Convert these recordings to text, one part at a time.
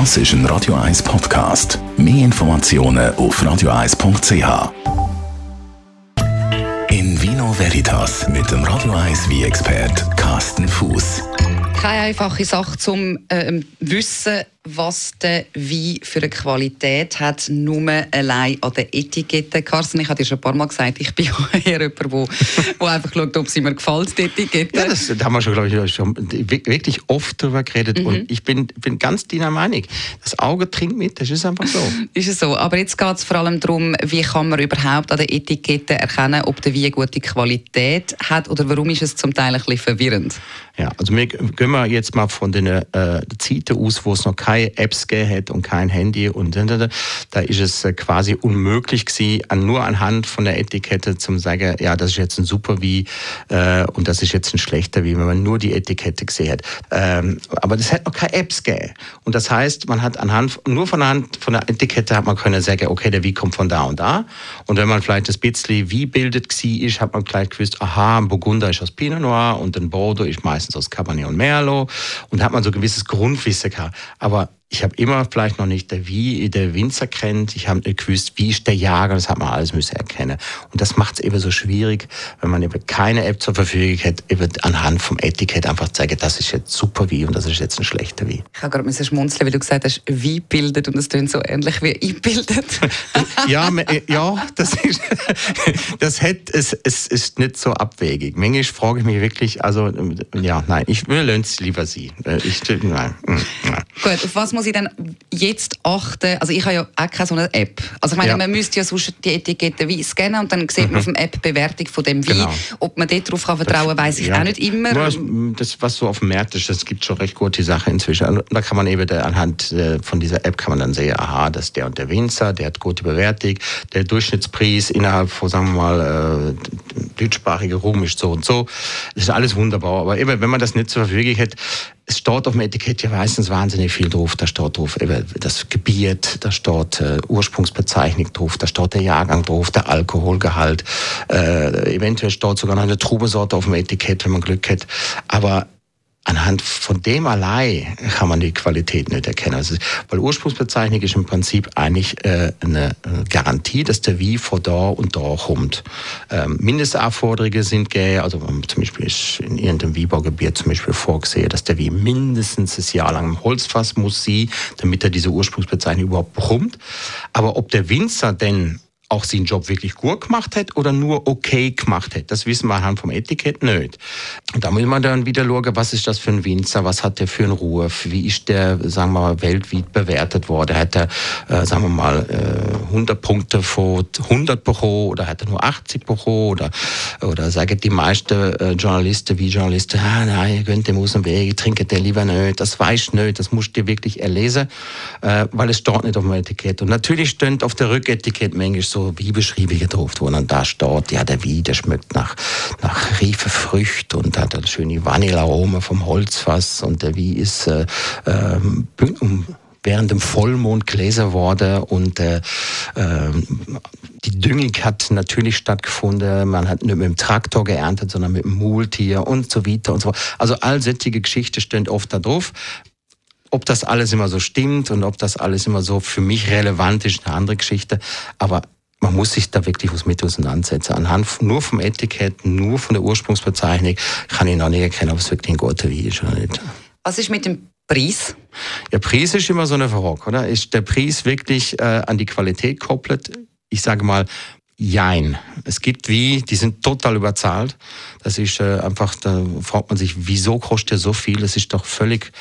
Das ist ein Radio 1 Podcast. Mehr Informationen auf radio1.ch. In Vino Veritas mit dem Radio 1 wie expert Carsten Fuß. Keine einfache Sache zum äh, wissen, was der Wein für eine Qualität hat, nur allein an der Etikette. Carsten, ich habe dir schon ein paar Mal gesagt, ich bin eher jemand, der wo, wo einfach schaut, ob sie mir gefällt, die Etikette. Ja, das, da haben wir schon, glaube ich, schon wirklich oft darüber geredet. Mhm. Und ich bin, bin ganz deiner Meinung. Das Auge trinkt mit, das ist einfach so. Ist es so. Aber jetzt geht es vor allem darum, wie kann man überhaupt an der Etikette erkennen, ob der Wein gute Qualität hat oder warum ist es zum Teil ein bisschen verwirrend? Ja, also wir gehen wir jetzt mal von den äh, Zeiten aus, wo es noch keine Apps hat und kein Handy und da ist es äh, quasi unmöglich gewesen, nur anhand von der Etikette zu sagen, ja, das ist jetzt ein super wie äh, und das ist jetzt ein schlechter wie, wenn man nur die Etikette gesehen hat. Ähm, aber das hat noch keine Apps gegeben. Und das heißt, man hat anhand, nur von der, von der Etikette hat man können sagen, okay, der wie kommt von da und da. Und wenn man vielleicht das bisschen wie bildet ist, hat man gleich gewusst, aha, ein Burgunder ist aus Pinot Noir und ein Bordeaux ist meistens aus Cabernet und Merlot. Und hat man so ein gewisses Grundwissen gehabt. Aber not. Ich habe immer vielleicht noch nicht der wie der Winzer kennt. Ich habe nicht gewusst, wie ist der Jager. Das hat man alles müssen erkennen. Und das macht es eben so schwierig, wenn man eben keine App zur Verfügung hat, eben anhand vom Etikett einfach zeigen, das ist jetzt super wie und das ist jetzt ein schlechter wie. Ich habe gerade schmunzeln, weil du gesagt hast, wie bildet und es klingt so ähnlich wie ich bildet. ja, äh, ja, das ist, das hat, es, es ist nicht so abwegig. Manchmal frage ich mich wirklich, also ja, nein, ich will es lieber sie. Äh, ich, nein, mm, nein. Gut, auf was muss ich denn jetzt achten? Also ich habe ja auch keine so eine App. Also ich meine, ja. man müsste ja sonst die Etikette Wein scannen und dann sieht man mhm. auf dem App Bewertung von dem Wein. Genau. Ob man darauf kann vertrauen weiß ich ja. auch nicht immer. Das, das, was so auf dem Markt ist, das gibt schon recht gute Sachen inzwischen. Also, da kann man eben anhand äh, von dieser App kann man dann sehen, aha, das ist der und der Winzer, der hat gute Bewertung, der Durchschnittspreis innerhalb von, sagen wir mal, äh, deutschsprachige Rum ist so und so. Das ist alles wunderbar. Aber eben, wenn man das nicht zur Verfügung hat, es steht auf dem Etikett ja meistens wahnsinnig viel drauf. Da steht drauf das Gebiet, da steht äh, Ursprungsbezeichnung drauf, da steht der Jahrgang drauf, der Alkoholgehalt. Äh, eventuell steht sogar noch eine Trubesorte auf dem Etikett, wenn man Glück hat. Aber anhand von dem allein kann man die Qualität nicht erkennen. Also, weil Ursprungsbezeichnung ist im Prinzip eigentlich äh, eine äh, Garantie, dass der Wie von da und da kommt. Ähm, Mindestanforderungen sind gäh, also zum Beispiel ist in irgendeinem Wiebaugebiet zum Beispiel vorgesehen, dass der Wie mindestens ein Jahr lang im Holzfass muss sie, damit er diese Ursprungsbezeichnung überhaupt bekommt. Aber ob der Winzer denn auch seinen Job wirklich gut gemacht hat oder nur okay gemacht hat. Das wissen wir anhand vom Etikett nicht. Da muss man dann wieder schauen, was ist das für ein Winzer, was hat der für einen Ruf, wie ist der, sagen wir mal, weltweit bewertet worden. Hat er, äh, sagen wir mal, äh, 100 Punkte von 100 bekommen oder hat er nur 80 bekommen oder, oder sagen die meisten äh, Journalisten wie Journalisten, ah, nein, ihr könnt dem aus dem Weg, trinkt der lieber nicht, das weiß nicht, das musst du wirklich erlesen, äh, weil es steht nicht auf dem Etikett. Und natürlich steht auf der Rücketikett manchmal so Beschreibungen drauf, wo dann da steht, ja, der Wein, der schmeckt nach, nach reifen Früchten und hat eine schöne Vanillearoma vom Holzfass und der Wein ist äh, äh, während dem Vollmond gläser worden und äh, äh, die Düngung hat natürlich stattgefunden. Man hat nicht mit dem Traktor geerntet, sondern mit dem Multier und so weiter und so fort. Also all solche Geschichten stehen oft da drauf. Ob das alles immer so stimmt und ob das alles immer so für mich relevant ist, eine andere Geschichte. Aber man muss sich da wirklich was mit auseinandersetzen. Anhand nur vom Etikett, nur von der Ursprungsbezeichnung kann ich noch nicht erkennen, ob es wirklich ein guter Wein ist oder nicht. Was ist mit dem Preis? Ja, Preis ist immer so eine Frage, oder? Ist der Preis wirklich äh, an die Qualität gekoppelt? Ich sage mal, Jein. Es gibt wie, die sind total überzahlt. Das ist äh, einfach, da fragt man sich, wieso kostet der so viel? Das ist doch völlig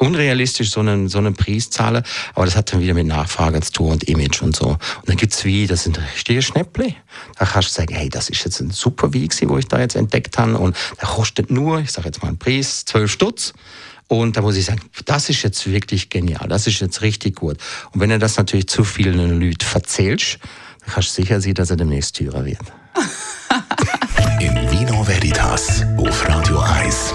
unrealistisch, so einen, so einen Preis zahlen. Aber das hat dann wieder mit Nachfrage zu tun und Image und so. Und dann gibt's wie, das sind richtige Schnäpple. Da kannst du sagen, hey, das ist jetzt ein super Wein, wo ich da jetzt entdeckt habe. Und der kostet nur, ich sage jetzt mal einen Preis, 12 Stutz. Und da muss ich sagen, das ist jetzt wirklich genial, das ist jetzt richtig gut. Und wenn er das natürlich zu vielen Leuten verzählst, dann kannst du sicher sein, dass er demnächst teurer wird. In Vino Veritas auf Radio 1.